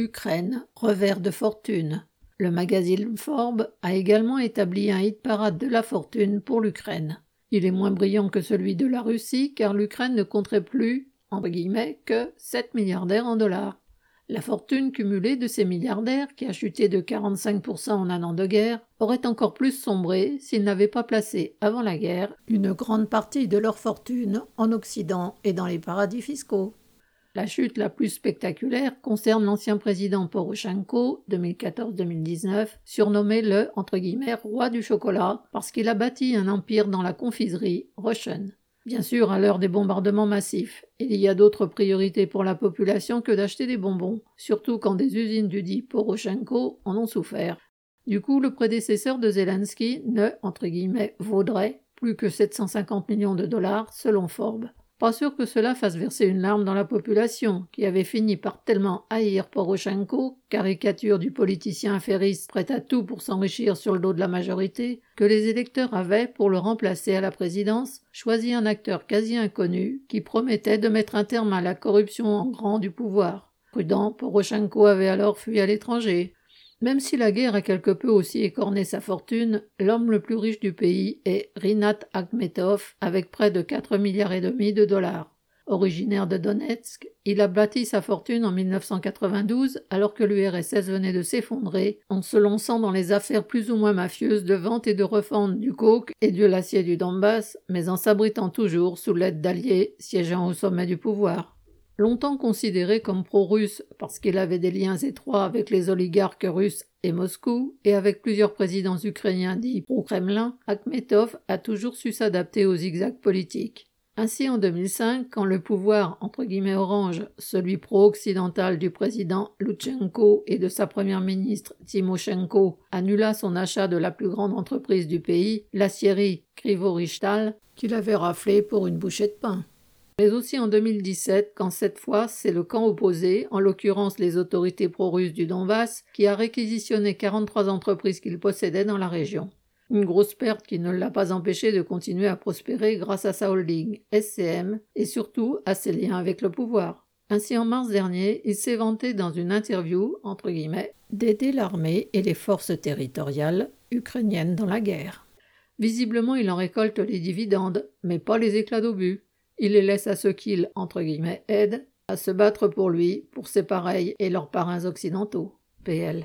Ukraine, revers de fortune. Le magazine Forbes a également établi un hit parade de la fortune pour l'Ukraine. Il est moins brillant que celui de la Russie car l'Ukraine ne compterait plus, entre guillemets, que 7 milliardaires en dollars. La fortune cumulée de ces milliardaires, qui a chuté de 45% en un an de guerre, aurait encore plus sombré s'ils n'avaient pas placé, avant la guerre, une grande partie de leur fortune en Occident et dans les paradis fiscaux. La chute la plus spectaculaire concerne l'ancien président Poroshenko, 2014-2019, surnommé le entre guillemets, roi du chocolat, parce qu'il a bâti un empire dans la confiserie Russian. Bien sûr, à l'heure des bombardements massifs, il y a d'autres priorités pour la population que d'acheter des bonbons, surtout quand des usines du dit Poroshenko en ont souffert. Du coup, le prédécesseur de Zelensky ne, entre guillemets, vaudrait plus que 750 millions de dollars, selon Forbes. Pas sûr que cela fasse verser une larme dans la population, qui avait fini par tellement haïr Poroshenko, caricature du politicien affairiste prêt à tout pour s'enrichir sur le dos de la majorité, que les électeurs avaient, pour le remplacer à la présidence, choisi un acteur quasi inconnu, qui promettait de mettre un terme à la corruption en grand du pouvoir. Prudent, Poroshenko avait alors fui à l'étranger, même si la guerre a quelque peu aussi écorné sa fortune, l'homme le plus riche du pays est Rinat Akhmetov avec près de 4 milliards et demi de dollars. Originaire de Donetsk, il a bâti sa fortune en 1992 alors que l'URSS venait de s'effondrer en se lançant dans les affaires plus ou moins mafieuses de vente et de refente du coke et de l'acier du Donbass, mais en s'abritant toujours sous l'aide d'alliés siégeant au sommet du pouvoir. Longtemps considéré comme pro-russe parce qu'il avait des liens étroits avec les oligarques russes et Moscou, et avec plusieurs présidents ukrainiens dits pro-Kremlin, Akhmetov a toujours su s'adapter aux zigzags politiques. Ainsi, en 2005, quand le pouvoir entre guillemets orange, celui pro-occidental du président Lutchenko et de sa première ministre Timoshenko, annula son achat de la plus grande entreprise du pays, l'acierie Krivoristal, qu'il avait raflé pour une bouchée de pain mais aussi en 2017, quand cette fois c'est le camp opposé, en l'occurrence les autorités pro-russes du Donbass, qui a réquisitionné 43 entreprises qu'il possédait dans la région. Une grosse perte qui ne l'a pas empêché de continuer à prospérer grâce à sa holding, SCM, et surtout à ses liens avec le pouvoir. Ainsi, en mars dernier, il s'est vanté dans une interview, entre guillemets, d'aider l'armée et les forces territoriales ukrainiennes dans la guerre. Visiblement, il en récolte les dividendes, mais pas les éclats d'obus. Il les laisse à ceux qu'il, entre guillemets, aident à se battre pour lui, pour ses pareils et leurs parrains occidentaux. PL.